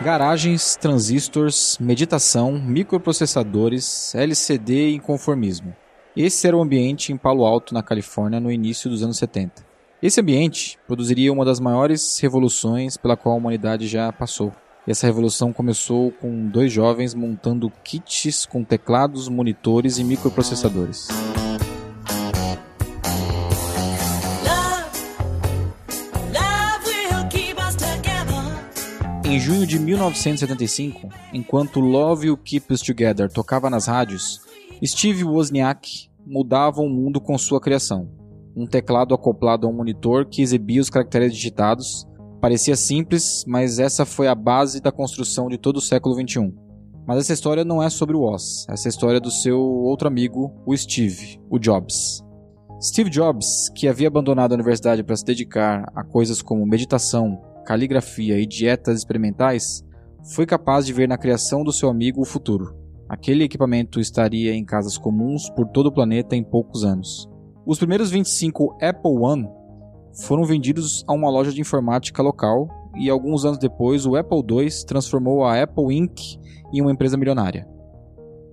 Garagens, transistores, meditação, microprocessadores, LCD e conformismo. Esse era o ambiente em Palo Alto, na Califórnia, no início dos anos 70. Esse ambiente produziria uma das maiores revoluções pela qual a humanidade já passou. E essa revolução começou com dois jovens montando kits com teclados, monitores e microprocessadores. Em junho de 1975, enquanto Love You Keep Us Together tocava nas rádios, Steve Wozniak mudava o mundo com sua criação. Um teclado acoplado a um monitor que exibia os caracteres digitados. Parecia simples, mas essa foi a base da construção de todo o século XXI. Mas essa história não é sobre o Oz, essa é história do seu outro amigo, o Steve, o Jobs. Steve Jobs, que havia abandonado a universidade para se dedicar a coisas como meditação, caligrafia e dietas experimentais, foi capaz de ver na criação do seu amigo o futuro. Aquele equipamento estaria em casas comuns por todo o planeta em poucos anos. Os primeiros 25 Apple One foram vendidos a uma loja de informática local e alguns anos depois o Apple II transformou a Apple Inc. em uma empresa milionária.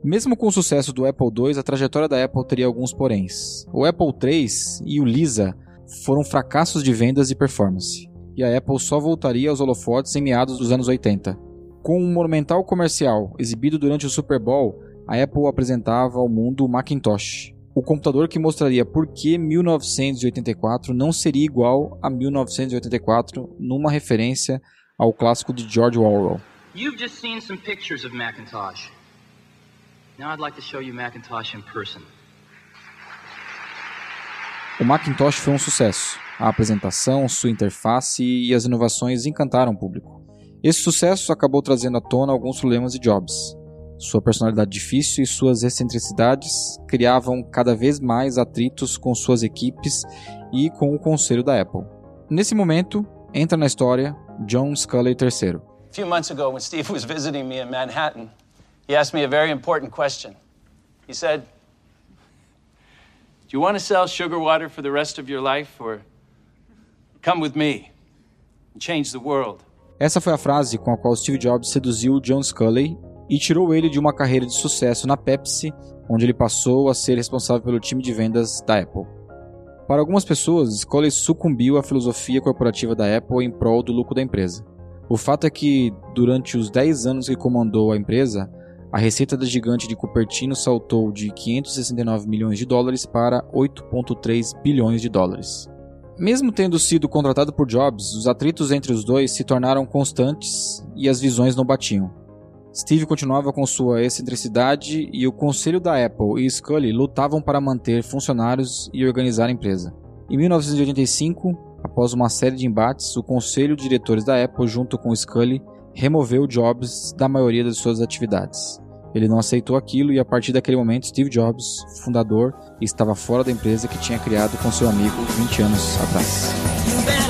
Mesmo com o sucesso do Apple II, a trajetória da Apple teria alguns poréns. O Apple III e o Lisa foram fracassos de vendas e performance e a Apple só voltaria aos holofotes em meados dos anos 80. Com um monumental comercial exibido durante o Super Bowl, a Apple apresentava ao mundo o Macintosh, o computador que mostraria por que 1984 não seria igual a 1984 numa referência ao clássico de George Orwell. You've just seen some pictures of Macintosh. Now I'd like to show you Macintosh in person. O Macintosh foi um sucesso. A apresentação, sua interface e as inovações encantaram o público. Esse sucesso acabou trazendo à tona alguns problemas de Jobs. Sua personalidade difícil e suas excentricidades criavam cada vez mais atritos com suas equipes e com o conselho da Apple. Nesse momento, entra na história John Sculley III. A few months ago, when Steve was visiting me in Manhattan, he asked me a very important question. He said, You want to sell sugar water for the rest of your life or Come with me and change the world. Essa foi a frase com a qual Steve Jobs seduziu John Sculley e tirou ele de uma carreira de sucesso na Pepsi, onde ele passou a ser responsável pelo time de vendas da Apple. Para algumas pessoas, Sculley sucumbiu à filosofia corporativa da Apple em prol do lucro da empresa. O fato é que, durante os 10 anos que comandou a empresa, a receita da gigante de Cupertino saltou de 569 milhões de dólares para 8,3 bilhões de dólares. Mesmo tendo sido contratado por Jobs, os atritos entre os dois se tornaram constantes e as visões não batiam. Steve continuava com sua excentricidade e o conselho da Apple e Scully lutavam para manter funcionários e organizar a empresa. Em 1985, após uma série de embates, o conselho de diretores da Apple, junto com Scully, removeu Jobs da maioria das suas atividades. Ele não aceitou aquilo e a partir daquele momento Steve Jobs, fundador, estava fora da empresa que tinha criado com seu amigo 20 anos atrás.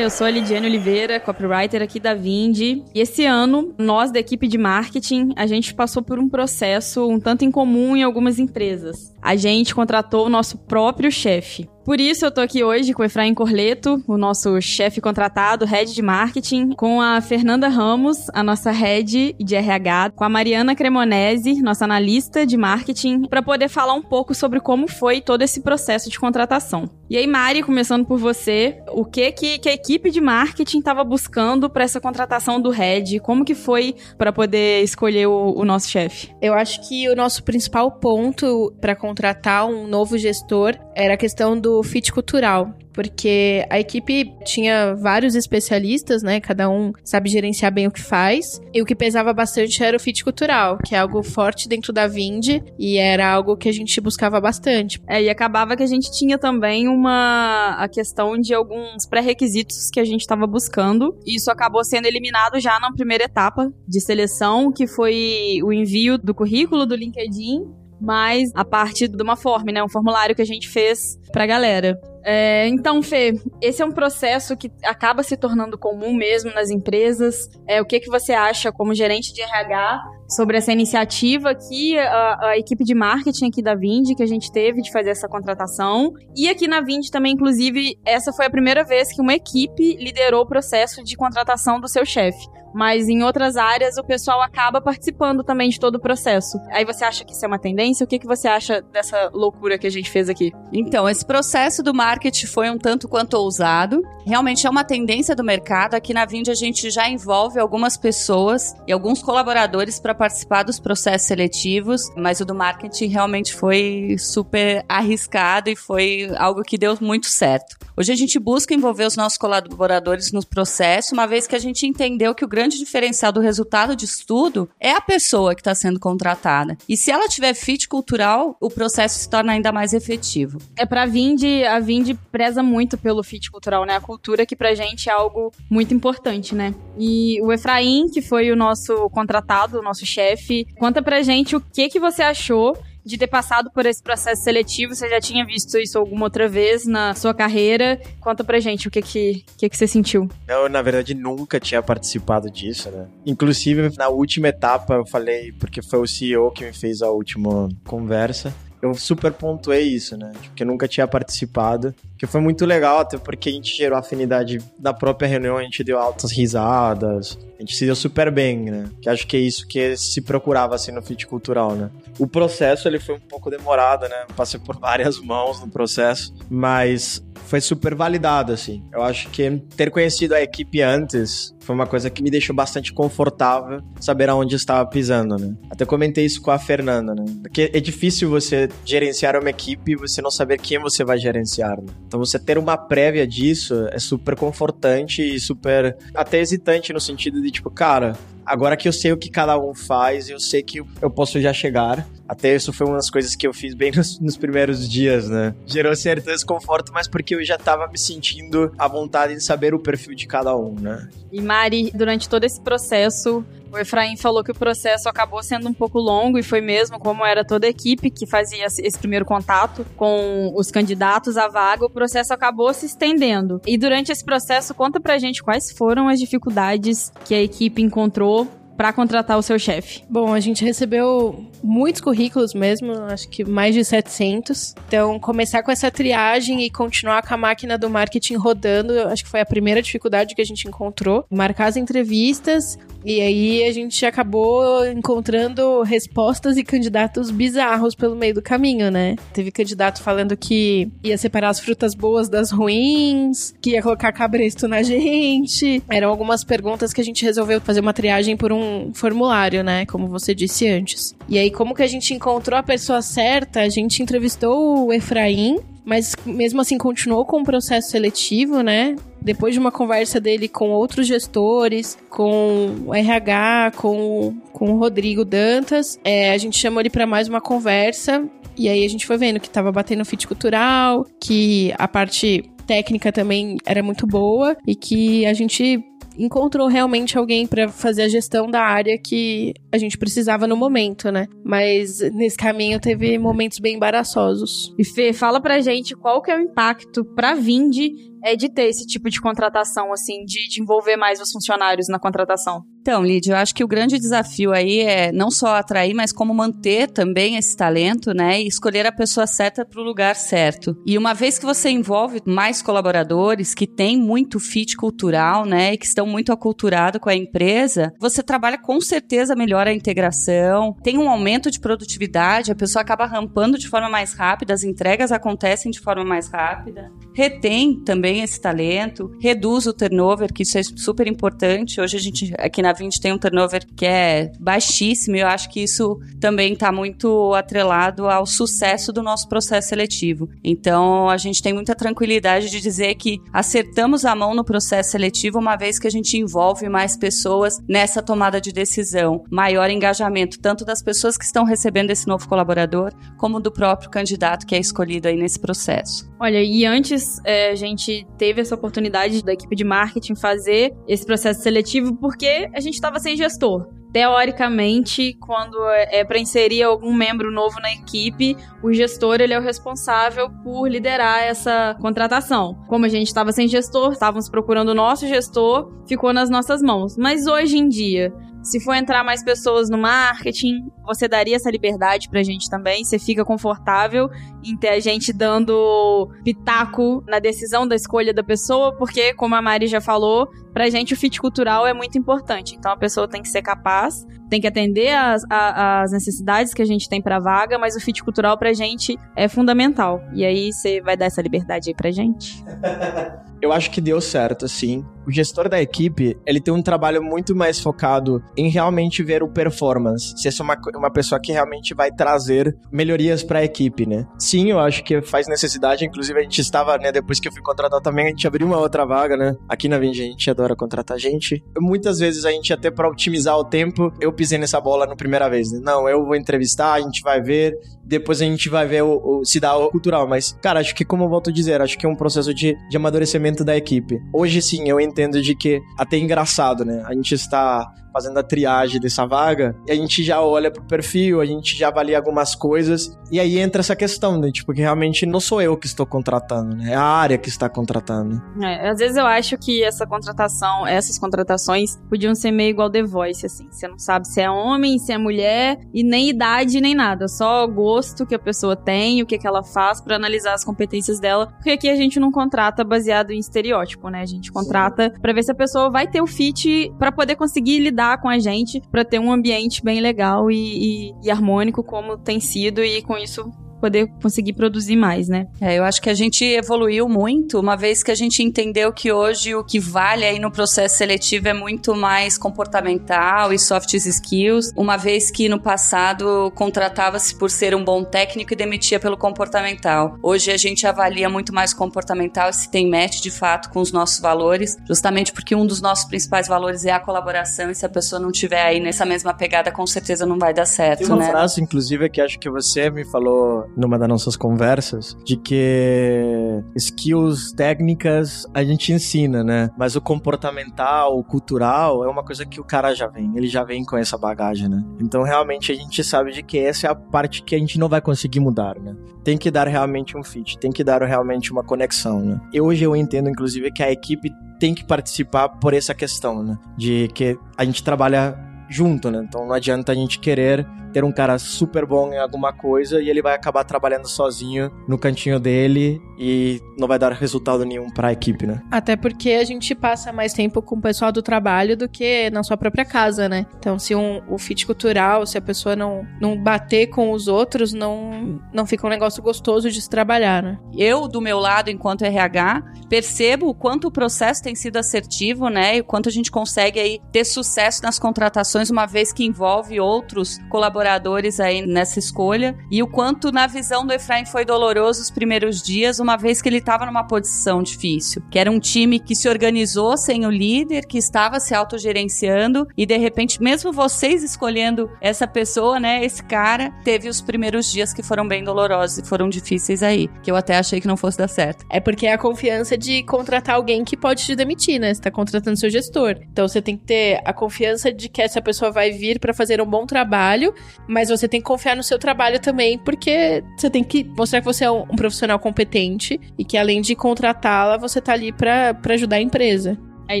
Eu sou a Lidiane Oliveira, copywriter aqui da Vindi. E esse ano, nós da equipe de marketing, a gente passou por um processo um tanto incomum em algumas empresas. A gente contratou o nosso próprio chefe. Por isso eu tô aqui hoje com o Efraim Corleto, o nosso chefe contratado, head de marketing, com a Fernanda Ramos, a nossa head de RH, com a Mariana Cremonese, nossa analista de marketing, para poder falar um pouco sobre como foi todo esse processo de contratação. E aí, Mari, começando por você, o que que, que a equipe de marketing estava buscando para essa contratação do head? Como que foi para poder escolher o, o nosso chefe? Eu acho que o nosso principal ponto para contratar um novo gestor era a questão do fit cultural, porque a equipe tinha vários especialistas, né? Cada um sabe gerenciar bem o que faz. E o que pesava bastante era o fit cultural, que é algo forte dentro da Vind e era algo que a gente buscava bastante. É, e acabava que a gente tinha também uma a questão de alguns pré-requisitos que a gente estava buscando. E isso acabou sendo eliminado já na primeira etapa de seleção, que foi o envio do currículo do LinkedIn mas a parte de uma forma, né? Um formulário que a gente fez pra galera. É, então, Fê, esse é um processo que acaba se tornando comum mesmo nas empresas. É, o que, que você acha, como gerente de RH, sobre essa iniciativa que a, a, equipe de marketing aqui da Vind, que a gente teve de fazer essa contratação. E aqui na Vind também, inclusive, essa foi a primeira vez que uma equipe liderou o processo de contratação do seu chefe mas em outras áreas o pessoal acaba participando também de todo o processo. Aí você acha que isso é uma tendência? O que, que você acha dessa loucura que a gente fez aqui? Então, esse processo do marketing foi um tanto quanto ousado. Realmente é uma tendência do mercado. Aqui na Vind a gente já envolve algumas pessoas e alguns colaboradores para participar dos processos seletivos, mas o do marketing realmente foi super arriscado e foi algo que deu muito certo. Hoje a gente busca envolver os nossos colaboradores no processo, uma vez que a gente entendeu que o grande diferencial do resultado de estudo é a pessoa que está sendo contratada. E se ela tiver fit cultural, o processo se torna ainda mais efetivo. É para a Vind, a Vind preza muito pelo fit cultural, né? A cultura que pra gente é algo muito importante, né? E o Efraim, que foi o nosso contratado, o nosso chefe, conta pra gente o que que você achou de ter passado por esse processo seletivo. Você já tinha visto isso alguma outra vez na sua carreira? Conta pra gente o que que, que, que você sentiu. Eu, na verdade, nunca tinha participado disso, né? Inclusive, na última etapa, eu falei, porque foi o CEO que me fez a última conversa eu super pontuei isso, né? Tipo, que eu nunca tinha participado. Que foi muito legal, até porque a gente gerou afinidade na própria reunião, a gente deu altas risadas, a gente se deu super bem, né? Que acho que é isso que se procurava, assim, no fit cultural, né? O processo, ele foi um pouco demorado, né? Passei por várias mãos no processo, mas foi super validado, assim. Eu acho que ter conhecido a equipe antes foi uma coisa que me deixou bastante confortável saber aonde estava pisando, né? Até comentei isso com a Fernanda, né? Porque é difícil você gerenciar uma equipe e você não saber quem você vai gerenciar, né? Então você ter uma prévia disso é super confortante e super até hesitante no sentido de tipo, cara, agora que eu sei o que cada um faz, eu sei que eu posso já chegar. Até isso foi uma das coisas que eu fiz bem nos, nos primeiros dias, né? Gerou certo desconforto, mas porque eu já tava me sentindo à vontade de saber o perfil de cada um, né? E Mari, durante todo esse processo, o Efraim falou que o processo acabou sendo um pouco longo e foi mesmo como era toda a equipe que fazia esse primeiro contato com os candidatos à vaga, o processo acabou se estendendo. E durante esse processo, conta pra gente quais foram as dificuldades que a equipe encontrou para contratar o seu chefe? Bom, a gente recebeu muitos currículos mesmo, acho que mais de 700. Então, começar com essa triagem e continuar com a máquina do marketing rodando, acho que foi a primeira dificuldade que a gente encontrou. Marcar as entrevistas, e aí a gente acabou encontrando respostas e candidatos bizarros pelo meio do caminho, né? Teve candidato falando que ia separar as frutas boas das ruins, que ia colocar cabresto na gente. Eram algumas perguntas que a gente resolveu fazer uma triagem por um formulário, né? Como você disse antes. E aí, como que a gente encontrou a pessoa certa? A gente entrevistou o Efraim, mas mesmo assim continuou com o processo seletivo, né? Depois de uma conversa dele com outros gestores, com o RH, com, com o Rodrigo Dantas, é, a gente chamou ele para mais uma conversa. E aí a gente foi vendo que tava batendo fit cultural, que a parte técnica também era muito boa e que a gente encontrou realmente alguém para fazer a gestão da área que a gente precisava no momento, né? Mas nesse caminho teve momentos bem embaraçosos. E Fê, fala pra gente qual que é o impacto pra Vindi é de ter esse tipo de contratação, assim, de, de envolver mais os funcionários na contratação? Então, Lídia, eu acho que o grande desafio aí é não só atrair, mas como manter também esse talento, né? E escolher a pessoa certa para o lugar certo. E uma vez que você envolve mais colaboradores que têm muito fit cultural, né? E que estão muito aculturados com a empresa, você trabalha com certeza melhor a integração, tem um aumento de produtividade, a pessoa acaba rampando de forma mais rápida, as entregas acontecem de forma mais rápida, retém também esse talento, reduz o turnover, que isso é super importante. Hoje a gente aqui na 20 tem um turnover que é baixíssimo e eu acho que isso também está muito atrelado ao sucesso do nosso processo seletivo. Então, a gente tem muita tranquilidade de dizer que acertamos a mão no processo seletivo uma vez que a gente envolve mais pessoas nessa tomada de decisão, maior engajamento tanto das pessoas que estão recebendo esse novo colaborador, como do próprio candidato que é escolhido aí nesse processo. Olha, e antes é, a gente teve essa oportunidade da equipe de marketing fazer esse processo seletivo porque a gente estava sem gestor. teoricamente, quando é, é para inserir algum membro novo na equipe, o gestor ele é o responsável por liderar essa contratação. Como a gente estava sem gestor, estávamos procurando o nosso gestor, ficou nas nossas mãos. Mas hoje em dia, se for entrar mais pessoas no marketing, você daria essa liberdade pra gente também? Você fica confortável em ter a gente dando pitaco na decisão da escolha da pessoa? Porque, como a Mari já falou, pra gente o fit cultural é muito importante. Então a pessoa tem que ser capaz, tem que atender as, as necessidades que a gente tem pra vaga, mas o fit cultural pra gente é fundamental. E aí você vai dar essa liberdade aí pra gente? Eu acho que deu certo, assim o gestor da equipe, ele tem um trabalho muito mais focado em realmente ver o performance. Se essa é uma, uma pessoa que realmente vai trazer melhorias para a equipe, né? Sim, eu acho que faz necessidade. Inclusive, a gente estava, né, depois que eu fui contratado também, a gente abriu uma outra vaga, né? Aqui na Vind a gente adora contratar gente. Muitas vezes a gente, até para otimizar o tempo, eu pisei nessa bola na primeira vez. Né? Não, eu vou entrevistar, a gente vai ver, depois a gente vai ver o, o se dá o cultural. Mas, cara, acho que, como eu volto a dizer, acho que é um processo de, de amadurecimento da equipe. Hoje sim, eu entendo de que até é engraçado, né? A gente está fazendo a triagem dessa vaga, e a gente já olha pro perfil, a gente já avalia algumas coisas, e aí entra essa questão, né? Tipo, que realmente não sou eu que estou contratando, né? É a área que está contratando. É, às vezes eu acho que essa contratação, essas contratações podiam ser meio igual The Voice, assim. Você não sabe se é homem, se é mulher, e nem idade, nem nada. Só gosto que a pessoa tem, o que, que ela faz para analisar as competências dela. Porque aqui a gente não contrata baseado em estereótipo, né? A gente contrata para ver se a pessoa vai ter o fit para poder conseguir lidar lidar com a gente para ter um ambiente bem legal e, e, e harmônico como tem sido e com isso poder conseguir produzir mais, né? É, eu acho que a gente evoluiu muito, uma vez que a gente entendeu que hoje o que vale aí no processo seletivo é muito mais comportamental e soft skills, uma vez que no passado contratava-se por ser um bom técnico e demitia pelo comportamental. Hoje a gente avalia muito mais comportamental se tem match de fato com os nossos valores, justamente porque um dos nossos principais valores é a colaboração e se a pessoa não tiver aí nessa mesma pegada, com certeza não vai dar certo, tem uma né? frase, inclusive, que acho que você me falou numa das nossas conversas de que skills técnicas a gente ensina, né? Mas o comportamental, o cultural é uma coisa que o cara já vem, ele já vem com essa bagagem, né? Então realmente a gente sabe de que essa é a parte que a gente não vai conseguir mudar, né? Tem que dar realmente um fit, tem que dar realmente uma conexão, né? E hoje eu entendo inclusive que a equipe tem que participar por essa questão, né? De que a gente trabalha junto, né? Então não adianta a gente querer ter um cara super bom em alguma coisa e ele vai acabar trabalhando sozinho no cantinho dele e não vai dar resultado nenhum para a equipe, né? Até porque a gente passa mais tempo com o pessoal do trabalho do que na sua própria casa, né? Então, se um, o fit cultural, se a pessoa não, não bater com os outros, não, não fica um negócio gostoso de se trabalhar, né? Eu, do meu lado, enquanto RH, percebo o quanto o processo tem sido assertivo, né? E o quanto a gente consegue aí ter sucesso nas contratações, uma vez que envolve outros colaboradores colaboradores aí nessa escolha e o quanto na visão do Efraim foi doloroso os primeiros dias, uma vez que ele estava numa posição difícil, que era um time que se organizou sem o líder, que estava se autogerenciando e de repente, mesmo vocês escolhendo essa pessoa, né, esse cara, teve os primeiros dias que foram bem dolorosos e foram difíceis aí, que eu até achei que não fosse dar certo. É porque é a confiança de contratar alguém que pode te demitir, né? Você tá contratando seu gestor. Então você tem que ter a confiança de que essa pessoa vai vir para fazer um bom trabalho mas você tem que confiar no seu trabalho também, porque você tem que mostrar que você é um, profissional competente e que além de contratá-la, você tá ali para ajudar a empresa. Aí,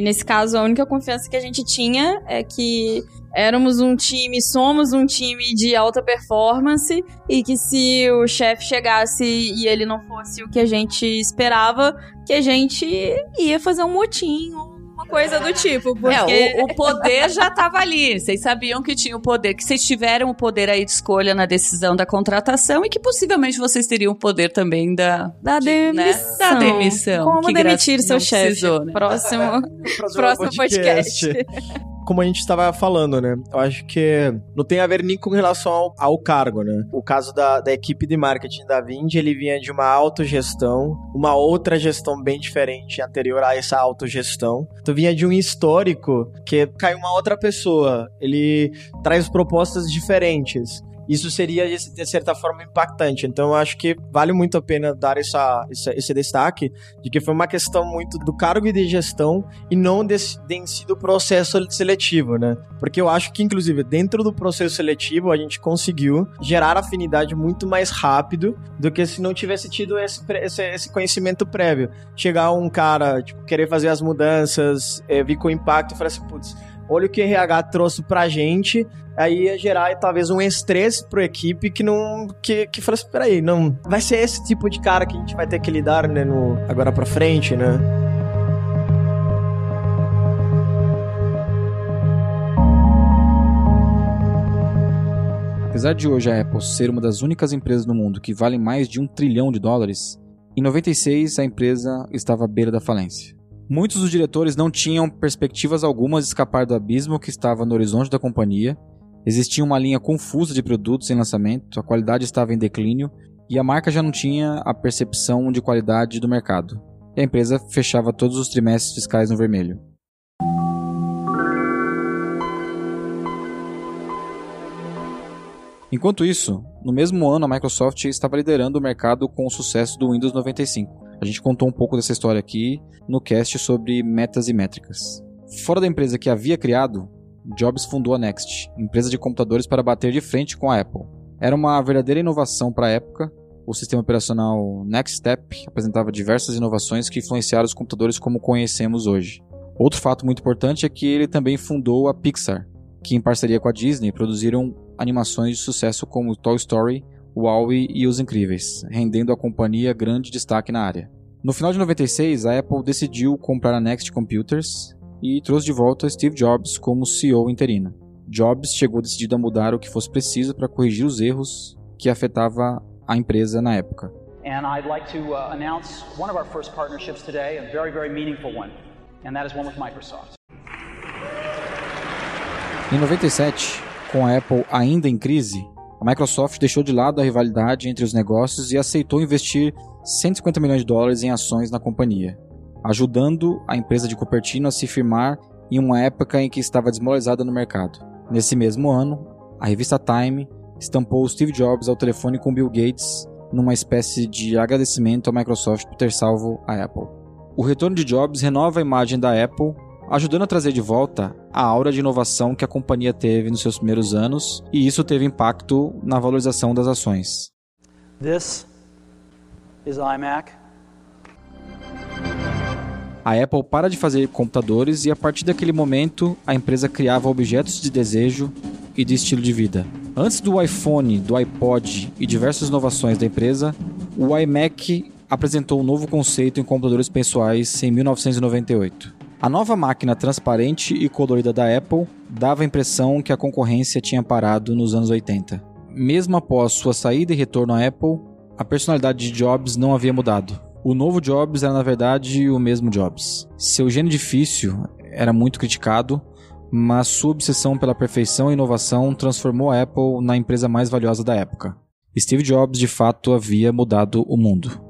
nesse caso, a única confiança que a gente tinha é que éramos um time, somos um time de alta performance e que se o chefe chegasse e ele não fosse o que a gente esperava, que a gente ia fazer um motim, coisa do tipo. Porque... É, o, o, poder já tava ali. Vocês sabiam que tinha o poder, que vocês tiveram o poder aí de escolha na decisão da contratação e que possivelmente vocês teriam o poder também da, da de, demissão. Né? Da demissão. Como demitir seu chefe? Né? Próximo, próximo podcast. podcast. como a gente estava falando, né? Eu acho que não tem a ver nem com relação ao, ao cargo, né? O caso da, da equipe de marketing da Vind, ele vinha de uma autogestão, uma outra gestão bem diferente anterior a essa autogestão. Então vinha de um histórico que caiu uma outra pessoa. Ele traz propostas diferentes. Isso seria, de certa forma, impactante. Então, acho que vale muito a pena dar essa, essa esse destaque de que foi uma questão muito do cargo de gestão e não de si do processo seletivo, né? Porque eu acho que, inclusive, dentro do processo seletivo, a gente conseguiu gerar afinidade muito mais rápido do que se não tivesse tido esse, esse, esse conhecimento prévio. Chegar um cara, tipo, querer fazer as mudanças, é, vir com impacto e falar assim, putz, olha o que o RH trouxe pra gente, aí ia gerar talvez um estresse pro equipe que não. que, que fala assim, peraí, não. Vai ser esse tipo de cara que a gente vai ter que lidar, né, no, agora pra frente, né? Apesar de hoje a Apple ser uma das únicas empresas no mundo que vale mais de um trilhão de dólares, em 96 a empresa estava à beira da falência. Muitos dos diretores não tinham perspectivas algumas de escapar do abismo que estava no horizonte da companhia. Existia uma linha confusa de produtos em lançamento, a qualidade estava em declínio e a marca já não tinha a percepção de qualidade do mercado. E a empresa fechava todos os trimestres fiscais no vermelho. Enquanto isso, no mesmo ano a Microsoft estava liderando o mercado com o sucesso do Windows 95. A gente contou um pouco dessa história aqui no cast sobre metas e métricas. Fora da empresa que havia criado, Jobs fundou a Next, empresa de computadores para bater de frente com a Apple. Era uma verdadeira inovação para a época. O sistema operacional Next Step apresentava diversas inovações que influenciaram os computadores como conhecemos hoje. Outro fato muito importante é que ele também fundou a Pixar, que em parceria com a Disney produziram animações de sucesso como Toy Story, Wall-E e Os Incríveis, rendendo à companhia grande destaque na área. No final de 96, a Apple decidiu comprar a Next Computers e trouxe de volta Steve Jobs como CEO interino. Jobs chegou decidido a mudar o que fosse preciso para corrigir os erros que afetava a empresa na época. And I'd like to uh, announce one of our first partnerships today, a very very meaningful one, and that is one with Microsoft. Em 97, com a Apple ainda em crise, a Microsoft deixou de lado a rivalidade entre os negócios e aceitou investir 150 milhões de dólares em ações na companhia, ajudando a empresa de Cupertino a se firmar em uma época em que estava desmoralizada no mercado. Nesse mesmo ano, a revista Time estampou Steve Jobs ao telefone com Bill Gates numa espécie de agradecimento à Microsoft por ter salvo a Apple. O retorno de Jobs renova a imagem da Apple ajudando a trazer de volta a aura de inovação que a companhia teve nos seus primeiros anos, e isso teve impacto na valorização das ações. This is iMac. A Apple para de fazer computadores e a partir daquele momento a empresa criava objetos de desejo e de estilo de vida. Antes do iPhone, do iPod e diversas inovações da empresa, o iMac apresentou um novo conceito em computadores pessoais em 1998. A nova máquina transparente e colorida da Apple dava a impressão que a concorrência tinha parado nos anos 80. Mesmo após sua saída e retorno à Apple, a personalidade de Jobs não havia mudado. O novo Jobs era na verdade o mesmo Jobs. Seu gênio difícil era muito criticado, mas sua obsessão pela perfeição e inovação transformou a Apple na empresa mais valiosa da época. Steve Jobs de fato havia mudado o mundo.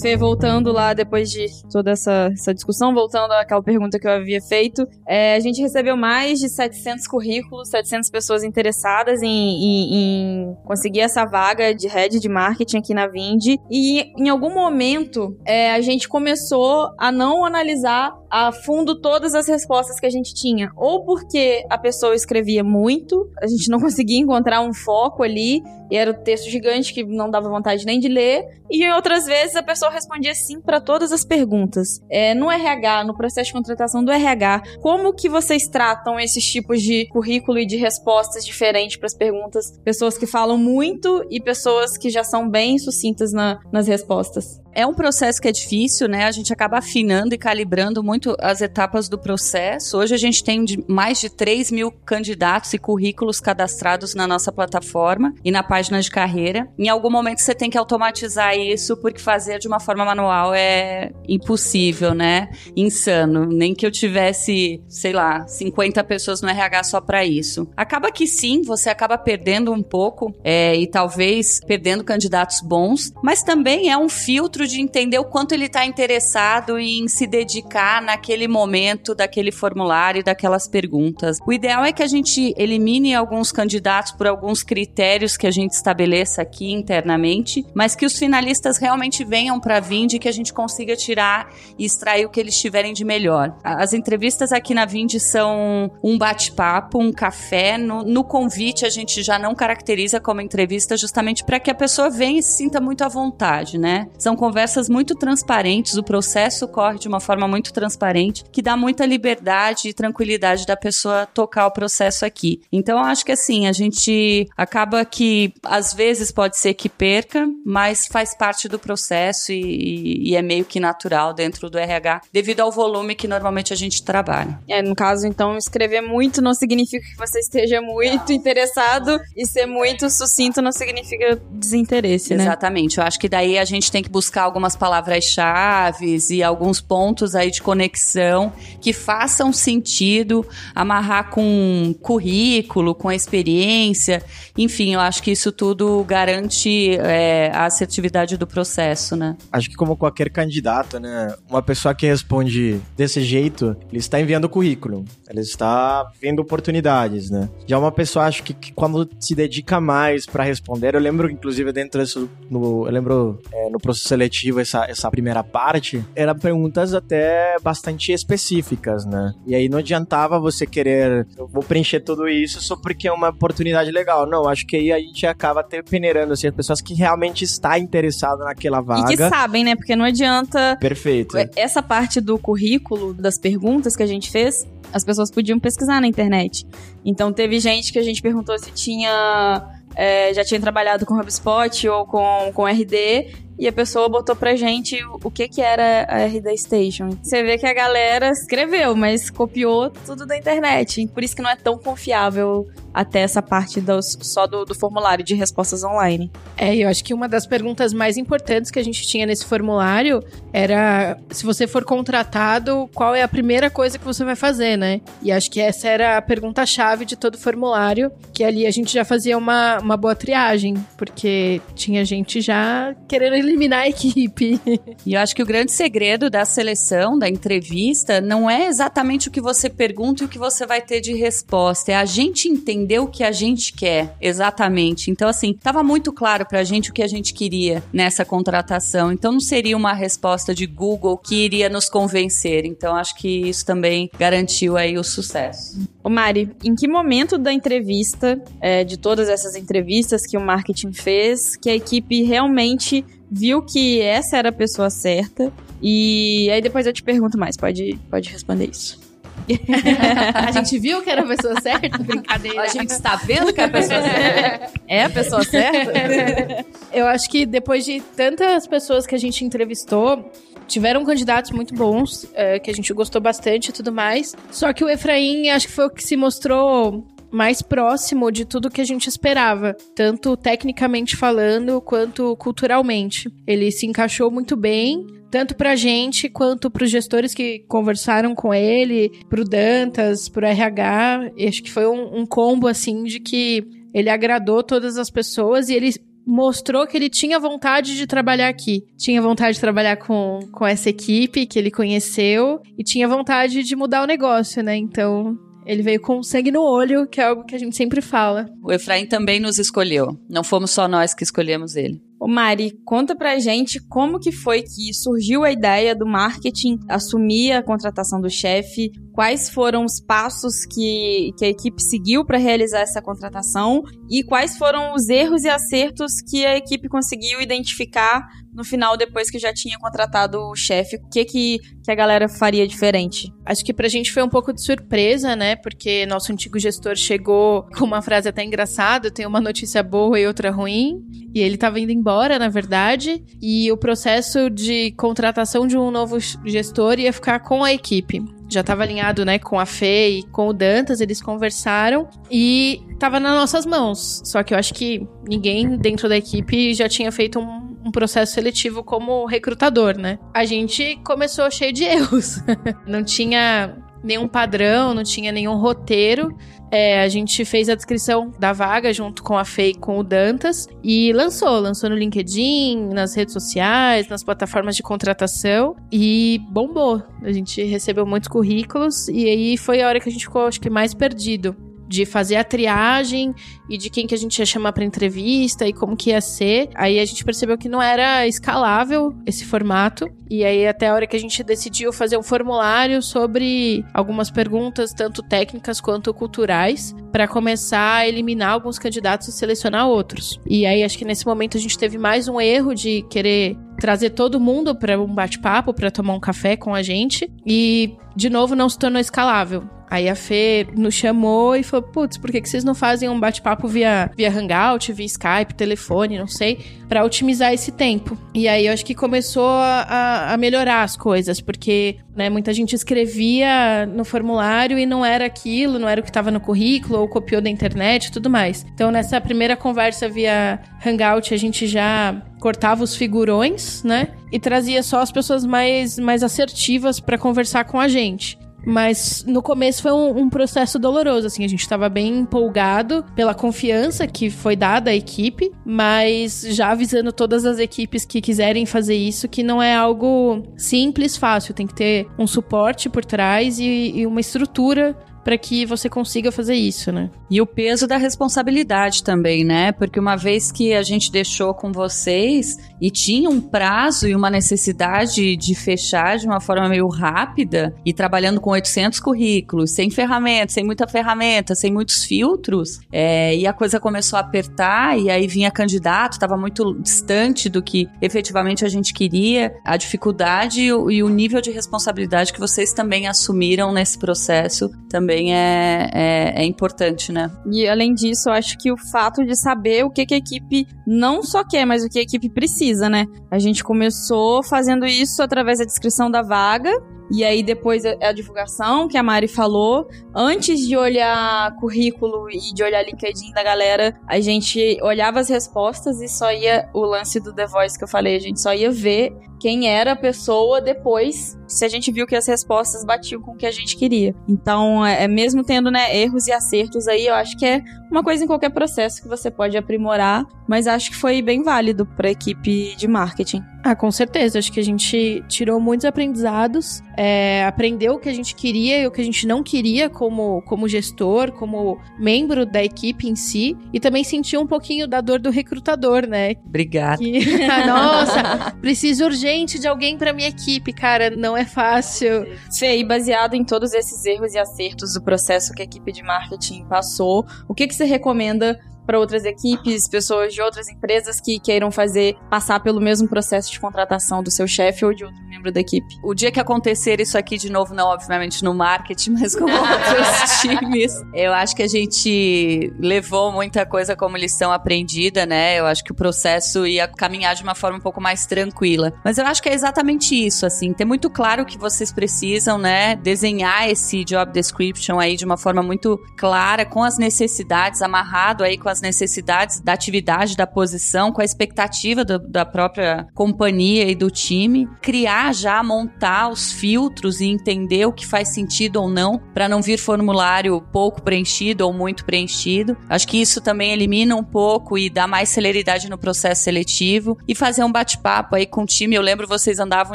Fê, voltando lá depois de toda essa, essa discussão, voltando àquela pergunta que eu havia feito, é, a gente recebeu mais de 700 currículos, 700 pessoas interessadas em, em, em, conseguir essa vaga de head de marketing aqui na Vind. E em algum momento é, a gente começou a não analisar a fundo todas as respostas que a gente tinha. Ou porque a pessoa escrevia muito, a gente não conseguia encontrar um foco ali, e era o um texto gigante que não dava vontade nem de ler. E outras vezes a pessoa respondia sim para todas as perguntas. É, no RH, no processo de contratação do RH, como que vocês tratam esses tipos de currículo e de respostas diferentes para as perguntas? Pessoas que falam muito e pessoas que já são bem sucintas na, nas respostas. É um processo que é difícil, né? A gente acaba afinando e calibrando muito as etapas do processo. Hoje a gente tem mais de 3 mil candidatos e currículos cadastrados na nossa plataforma e na página de carreira. Em algum momento você tem que automatizar isso, porque fazer de uma forma manual é impossível, né? Insano. Nem que eu tivesse, sei lá, 50 pessoas no RH só para isso. Acaba que sim, você acaba perdendo um pouco é, e talvez perdendo candidatos bons, mas também é um filtro de entender o quanto ele está interessado em se dedicar naquele momento daquele formulário, daquelas perguntas. O ideal é que a gente elimine alguns candidatos por alguns critérios que a gente estabeleça aqui internamente, mas que os finalistas realmente venham para a Vind e que a gente consiga tirar e extrair o que eles tiverem de melhor. As entrevistas aqui na Vind são um bate-papo, um café. No, no convite a gente já não caracteriza como entrevista justamente para que a pessoa venha e se sinta muito à vontade, né? São conversas muito transparentes, o processo corre de uma forma muito transparente, que dá muita liberdade e tranquilidade da pessoa tocar o processo aqui. Então, eu acho que assim, a gente acaba que às vezes pode ser que perca, mas faz parte do processo e, e é meio que natural dentro do RH, devido ao volume que normalmente a gente trabalha. É, no caso, então, escrever muito não significa que você esteja muito interessado e ser muito sucinto não significa desinteresse, né? Exatamente. Eu acho que daí a gente tem que buscar algumas palavras-chave e alguns pontos aí de conexão que façam sentido, amarrar com currículo, com experiência. Enfim, eu acho que isso tudo garante é, a assertividade do processo, né? Acho que como qualquer candidato, né? Uma pessoa que responde desse jeito, ele está enviando currículo. Ele está vendo oportunidades, né? Já uma pessoa, acho que, que quando se dedica mais para responder, eu lembro, inclusive, dentro disso, no, eu lembro é, no processo seletivo, essa, essa primeira parte, eram perguntas até bastante específicas, né? E aí não adiantava você querer, eu vou preencher tudo isso só porque é uma oportunidade legal. Não, acho que aí a gente acaba até peneirando, assim, as pessoas que realmente está interessada naquela vaga. Sabem, né? Porque não adianta. Perfeito. Essa parte do currículo, das perguntas que a gente fez, as pessoas podiam pesquisar na internet. Então teve gente que a gente perguntou se tinha. É, já tinha trabalhado com HubSpot ou com, com RD e a pessoa botou pra gente o que que era a RD Station. Você vê que a galera escreveu, mas copiou tudo da internet. Por isso que não é tão confiável até essa parte dos, só do, do formulário de respostas online. É, eu acho que uma das perguntas mais importantes que a gente tinha nesse formulário era se você for contratado, qual é a primeira coisa que você vai fazer, né? E acho que essa era a pergunta-chave de todo o formulário, que ali a gente já fazia uma, uma boa triagem, porque tinha gente já querendo eliminar a equipe. E eu acho que o grande segredo da seleção, da entrevista, não é exatamente o que você pergunta e o que você vai ter de resposta. É a gente entender o que a gente quer, exatamente. Então, assim, tava muito claro pra gente o que a gente queria nessa contratação. Então, não seria uma resposta de Google que iria nos convencer. Então, acho que isso também garantiu aí o sucesso. Ô Mari, em que momento da entrevista, é, de todas essas entrevistas que o marketing fez, que a equipe realmente viu que essa era a pessoa certa. E aí depois eu te pergunto mais, pode, pode responder isso. a gente viu que era a pessoa certa? Brincadeira. A gente está vendo que é a pessoa certa. É a pessoa certa? Eu acho que depois de tantas pessoas que a gente entrevistou, tiveram candidatos muito bons, é, que a gente gostou bastante e tudo mais. Só que o Efraim, acho que foi o que se mostrou mais próximo de tudo que a gente esperava, tanto tecnicamente falando quanto culturalmente. Ele se encaixou muito bem, tanto pra gente quanto pros gestores que conversaram com ele, pro Dantas, pro RH. Acho que foi um, um combo assim de que ele agradou todas as pessoas e ele mostrou que ele tinha vontade de trabalhar aqui. Tinha vontade de trabalhar com, com essa equipe que ele conheceu e tinha vontade de mudar o negócio, né? Então, ele veio com sangue no olho, que é algo que a gente sempre fala. O Efraim também nos escolheu. Não fomos só nós que escolhemos ele. Ô Mari, conta pra gente como que foi que surgiu a ideia do marketing assumir a contratação do chefe, quais foram os passos que, que a equipe seguiu para realizar essa contratação e quais foram os erros e acertos que a equipe conseguiu identificar no final, depois que já tinha contratado o chefe, o que, que, que a galera faria diferente? Acho que pra gente foi um pouco de surpresa, né? Porque nosso antigo gestor chegou com uma frase até engraçada: tem uma notícia boa e outra ruim. E ele tava indo embora, na verdade. E o processo de contratação de um novo gestor ia ficar com a equipe já estava alinhado, né, com a Fê e com o Dantas, eles conversaram e estava nas nossas mãos. Só que eu acho que ninguém dentro da equipe já tinha feito um, um processo seletivo como recrutador, né? A gente começou cheio de erros. Não tinha nenhum padrão, não tinha nenhum roteiro. É, a gente fez a descrição da vaga junto com a Fei com o Dantas e lançou. Lançou no LinkedIn, nas redes sociais, nas plataformas de contratação e bombou. A gente recebeu muitos currículos e aí foi a hora que a gente ficou, acho que, mais perdido de fazer a triagem e de quem que a gente ia chamar para entrevista e como que ia ser. Aí a gente percebeu que não era escalável esse formato. E aí até a hora que a gente decidiu fazer um formulário sobre algumas perguntas tanto técnicas quanto culturais para começar a eliminar alguns candidatos e selecionar outros. E aí acho que nesse momento a gente teve mais um erro de querer trazer todo mundo para um bate-papo, para tomar um café com a gente e de novo não se tornou escalável. Aí a Fê nos chamou e falou: putz, por que, que vocês não fazem um bate-papo via, via Hangout, via Skype, telefone, não sei, para otimizar esse tempo? E aí eu acho que começou a, a melhorar as coisas, porque né, muita gente escrevia no formulário e não era aquilo, não era o que estava no currículo, ou copiou da internet e tudo mais. Então nessa primeira conversa via Hangout a gente já cortava os figurões, né? E trazia só as pessoas mais, mais assertivas para conversar com a gente. Mas no começo foi um, um, processo doloroso, assim, a gente estava bem empolgado pela confiança que foi dada à equipe, mas já avisando todas as equipes que quiserem fazer isso que não é algo simples, fácil, tem que ter um suporte por trás e, e uma estrutura para que você consiga fazer isso, né? E o peso da responsabilidade também, né? Porque uma vez que a gente deixou com vocês e tinha um prazo e uma necessidade de fechar de uma forma meio rápida e trabalhando com 800 currículos, sem ferramentas, sem muita ferramenta, sem muitos filtros, é, e a coisa começou a apertar e aí vinha candidato, estava muito distante do que efetivamente a gente queria, a dificuldade e o, nível de responsabilidade que vocês também assumiram nesse processo também também é, é, é, importante, né? E além disso, eu acho que o fato de saber o que, que a equipe não só quer, mas o que a equipe precisa, né? A gente começou fazendo isso através da descrição da vaga e aí depois é a divulgação que a Mari falou. Antes de olhar currículo e de olhar LinkedIn da galera, a gente olhava as respostas e só ia o lance do The Voice que eu falei, a gente só ia ver quem era a pessoa depois, se a gente viu que as respostas batiam com o que a gente queria. Então, é, é mesmo tendo né, erros e acertos aí, eu acho que é uma coisa em qualquer processo que você pode aprimorar, mas acho que foi bem válido para a equipe de marketing. Ah, com certeza. Acho que a gente tirou muitos aprendizados, é, aprendeu o que a gente queria e o que a gente não queria como, como gestor, como membro da equipe em si, e também sentiu um pouquinho da dor do recrutador, né? Obrigada. Que, nossa, preciso urgente de alguém para minha equipe, cara, não é fácil. Fê, e baseado em todos esses erros e acertos do processo que a equipe de marketing passou, o que, que você recomenda para outras equipes, pessoas de outras empresas que queiram fazer passar pelo mesmo processo de contratação do seu chefe ou de outro membro da equipe. O dia que acontecer isso aqui de novo, não obviamente no marketing, mas com outros times, eu acho que a gente levou muita coisa como lição aprendida, né? Eu acho que o processo ia caminhar de uma forma um pouco mais tranquila. Mas eu acho que é exatamente isso, assim, ter muito claro o que vocês precisam, né? Desenhar esse job description aí de uma forma muito clara, com as necessidades, amarrado aí com as necessidades da atividade, da posição, com a expectativa do, da própria companhia e do time, criar já, montar os filtros e entender o que faz sentido ou não, para não vir formulário pouco preenchido ou muito preenchido. Acho que isso também elimina um pouco e dá mais celeridade no processo seletivo e fazer um bate-papo aí com o time. Eu lembro vocês andavam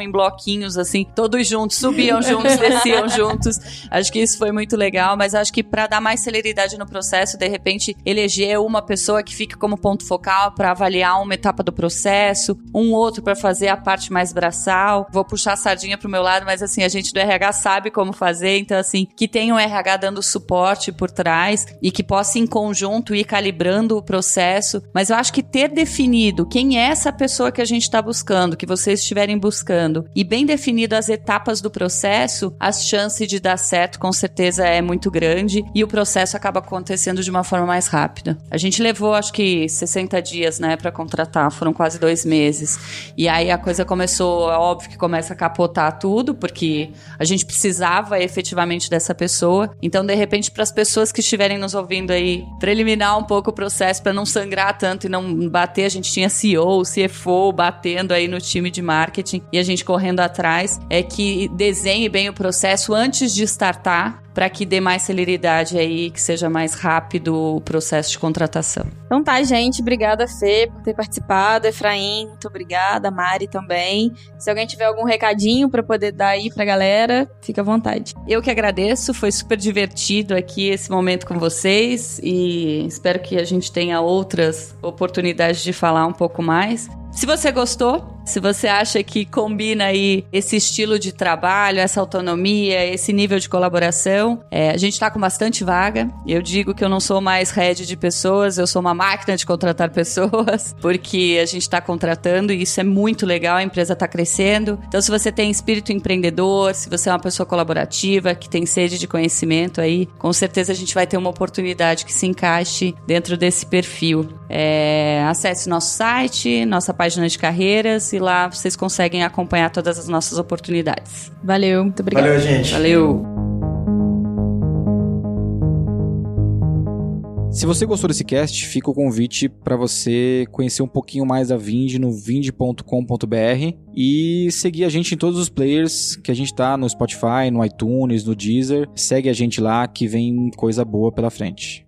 em bloquinhos assim, todos juntos, subiam juntos, desciam juntos. Acho que isso foi muito legal, mas acho que para dar mais celeridade no processo, de repente eleger uma pessoa que fica como ponto focal para avaliar uma etapa do processo, um outro para fazer a parte mais braçal. Vou puxar a sardinha pro meu lado, mas assim, a gente do RH sabe como fazer, então assim, que tenha um RH dando suporte por trás e que possa em conjunto ir calibrando o processo, mas eu acho que ter definido quem é essa pessoa que a gente está buscando, que vocês estiverem buscando, e bem definido as etapas do processo, as chances de dar certo com certeza é muito grande e o processo acaba acontecendo de uma forma mais rápida. A A gente levou, acho que 60 dias, né, para contratar, foram quase dois meses. E aí a coisa começou, é óbvio que começa a capotar tudo, porque a gente precisava efetivamente dessa pessoa. Então, de repente, para as pessoas que estiverem nos ouvindo aí, preliminar um pouco o processo para não sangrar tanto e não bater, a gente tinha CEO, CFO batendo aí no time de marketing e a gente correndo atrás, é que desenhe bem o processo antes de startar para que dê mais celeridade aí, que seja mais rápido o processo de contratação. Então tá, gente. Obrigada, Fê, por ter participado. Efraim, muito obrigada. Mari também. Se alguém tiver algum recadinho para poder dar aí pra galera, fica à vontade. Eu que agradeço. Foi super divertido aqui esse momento com vocês e espero que a gente tenha outras oportunidades de falar um pouco mais. Se você gostou, se você acha que combina aí esse estilo de trabalho, essa autonomia, esse nível de colaboração, é, a gente está com bastante vaga. Eu digo que eu não sou mais head de pessoas, eu sou uma máquina de contratar pessoas, porque a gente está contratando e isso é muito legal, a empresa está crescendo. Então, se você tem espírito empreendedor, se você é uma pessoa colaborativa, que tem sede de conhecimento aí, com certeza a gente vai ter uma oportunidade que se encaixe dentro desse perfil. É, acesse nosso site, nossa página página de carreiras e lá vocês conseguem acompanhar todas as nossas oportunidades. Valeu, muito obrigada. Valeu, gente. Valeu. Se você gostou desse cast, fica o convite para você conhecer um pouquinho mais da Vind no vind.com.br e seguir a gente em todos os players que a gente tá no Spotify, no iTunes, no Deezer. Segue a gente lá que vem coisa boa pela frente.